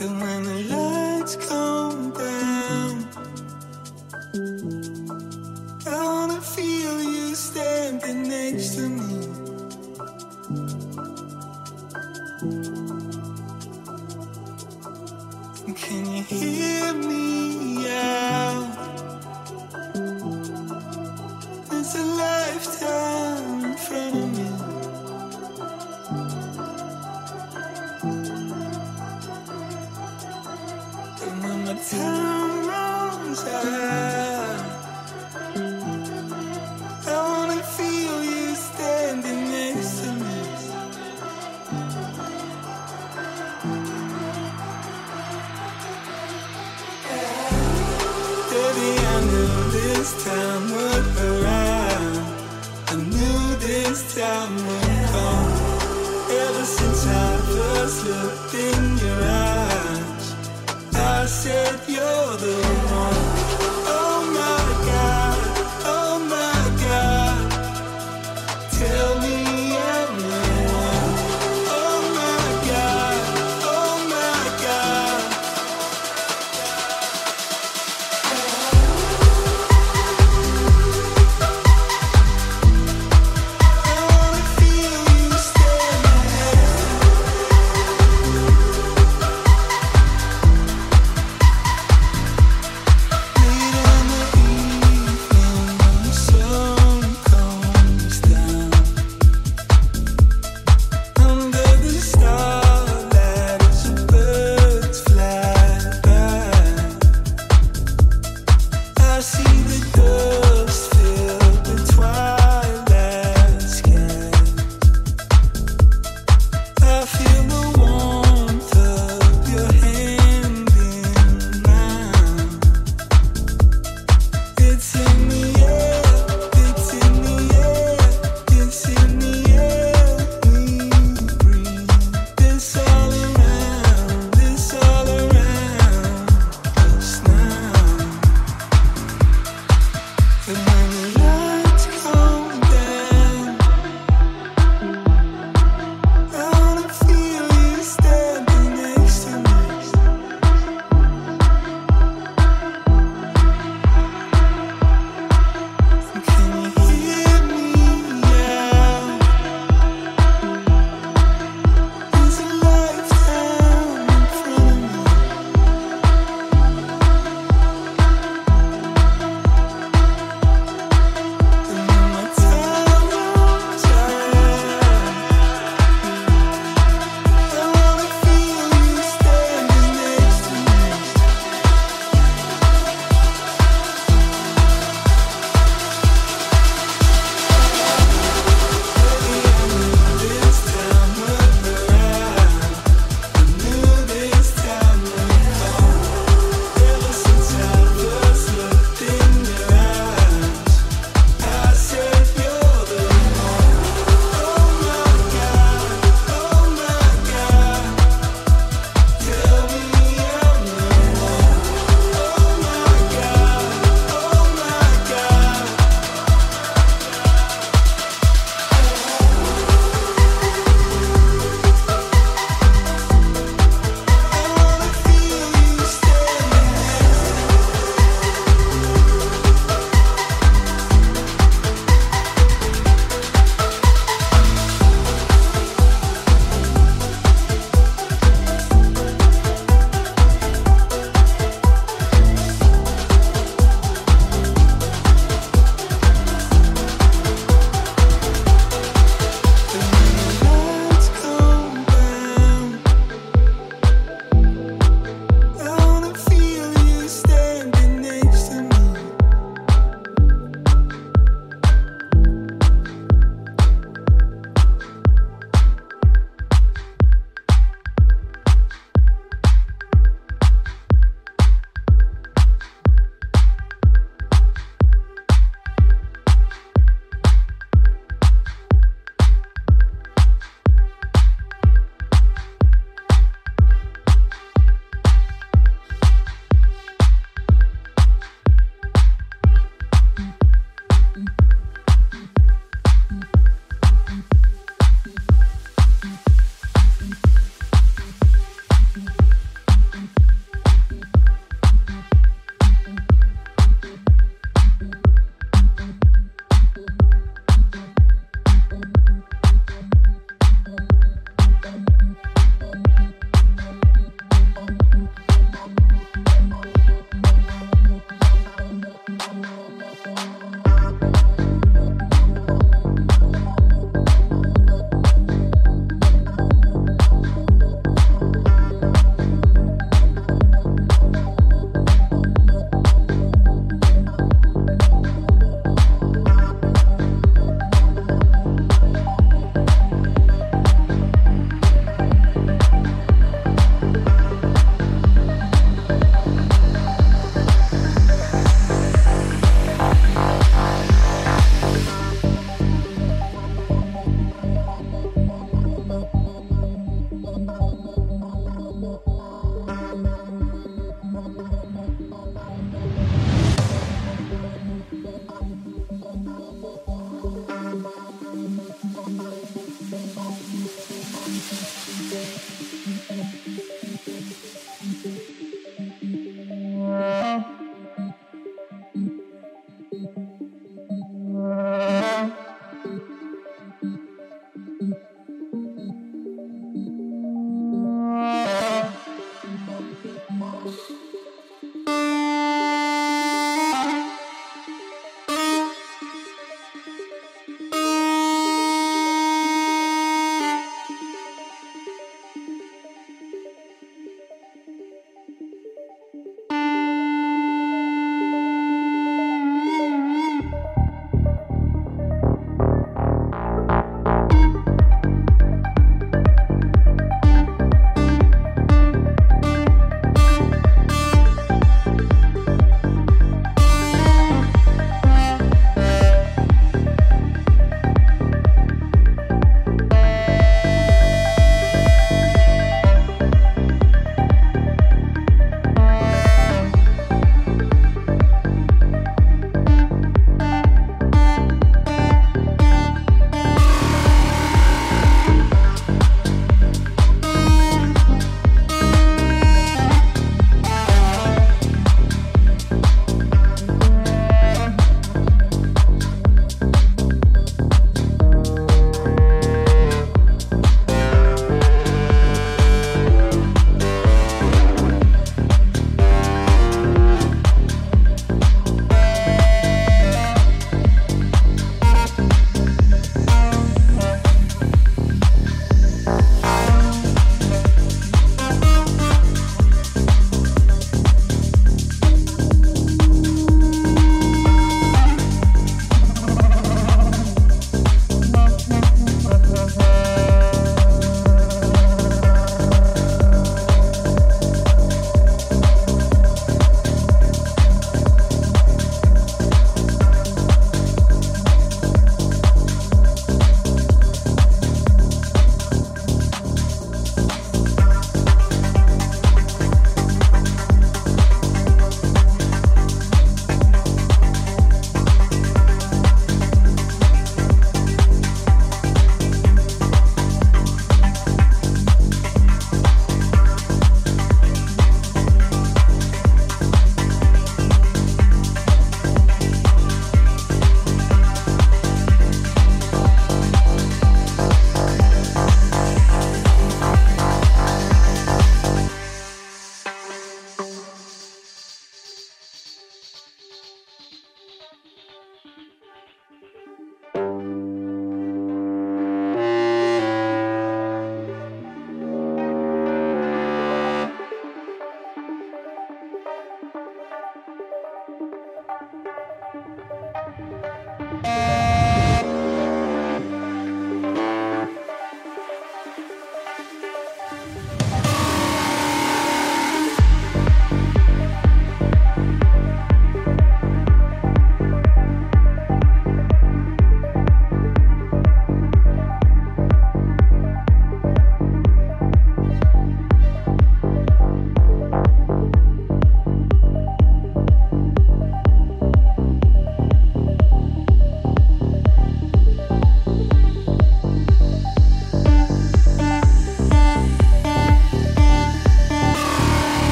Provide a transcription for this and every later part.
And when the lights come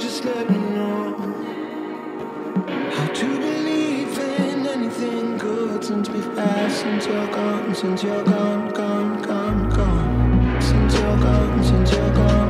just let me know how to believe in anything good since we've passed, since you're gone, since you're gone, gone, gone, gone, since you're gone, since you're gone.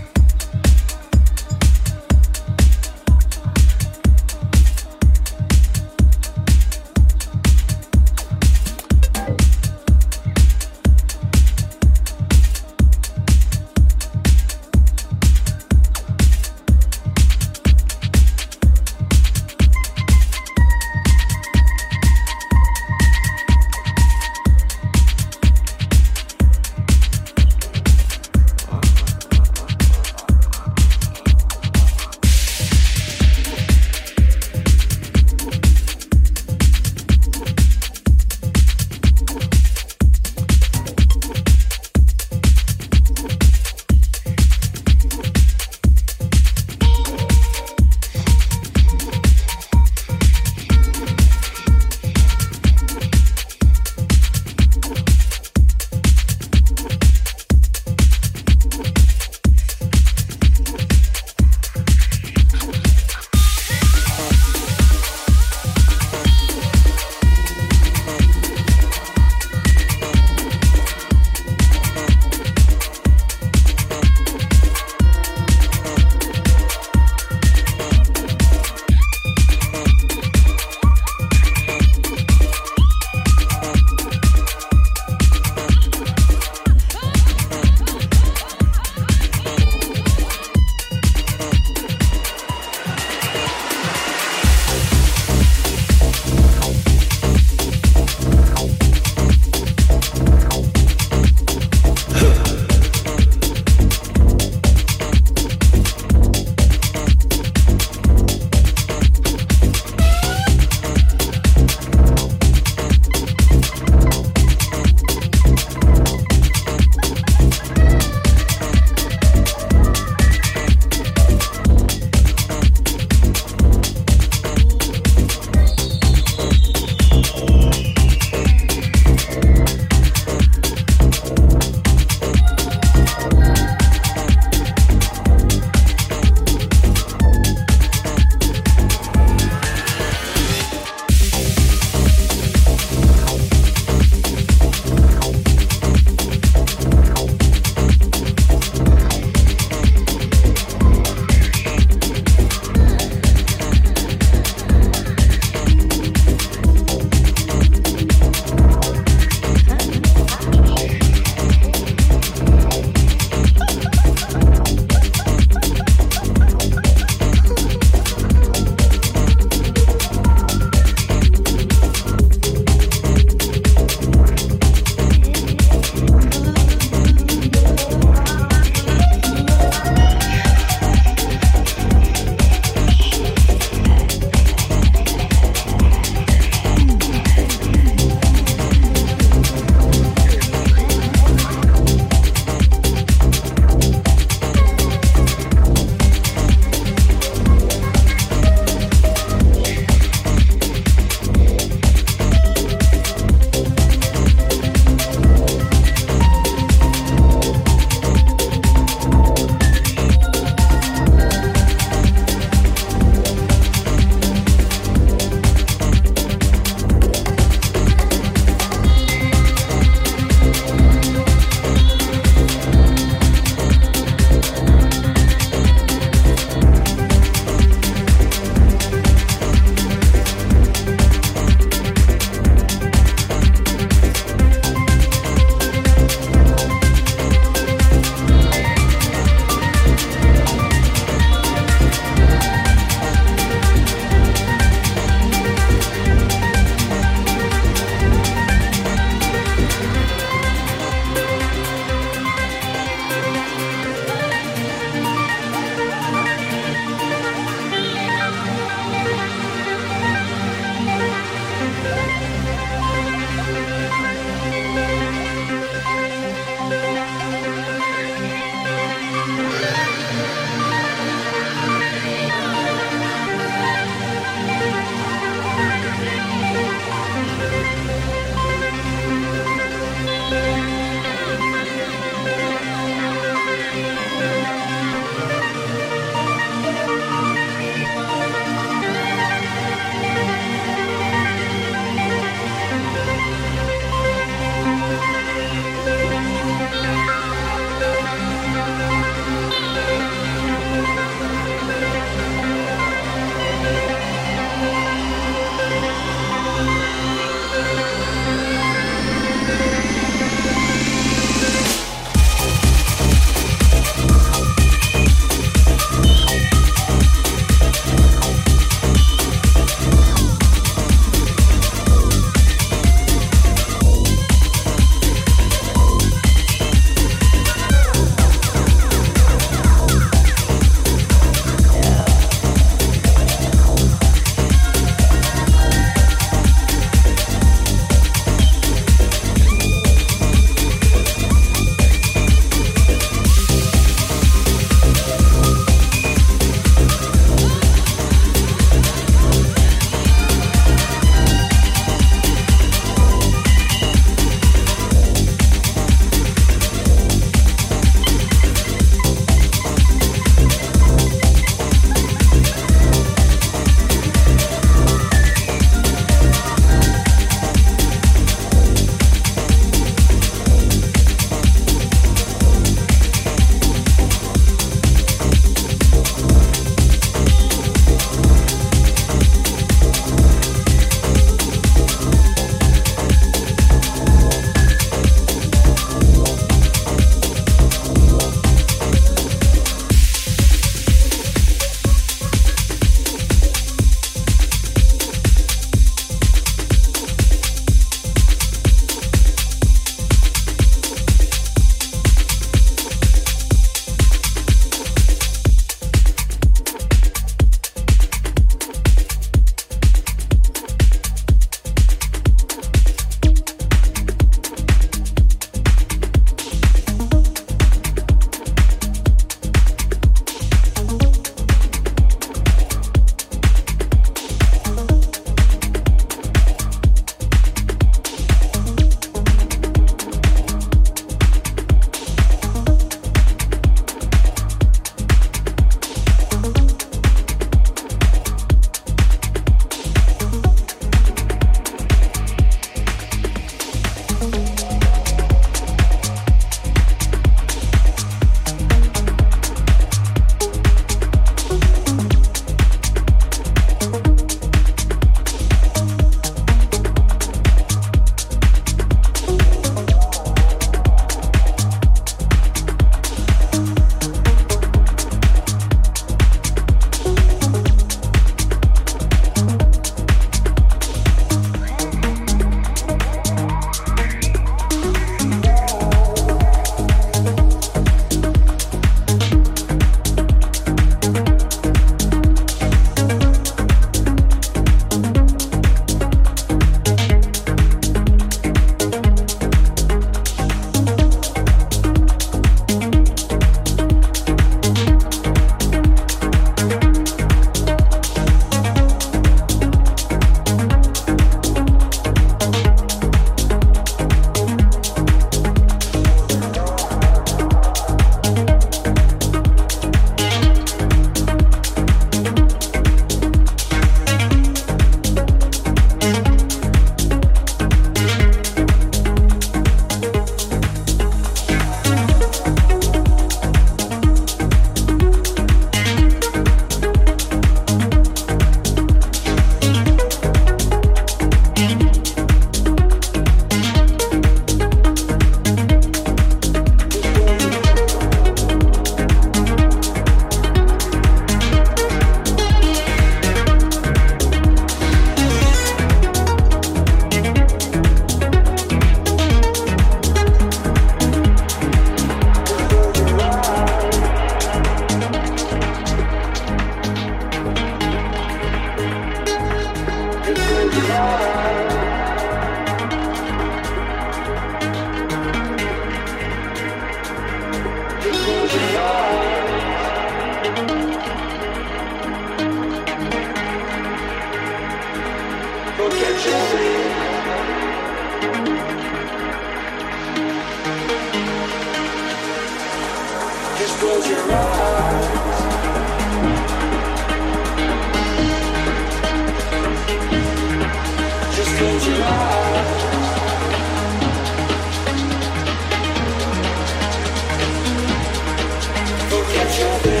Close your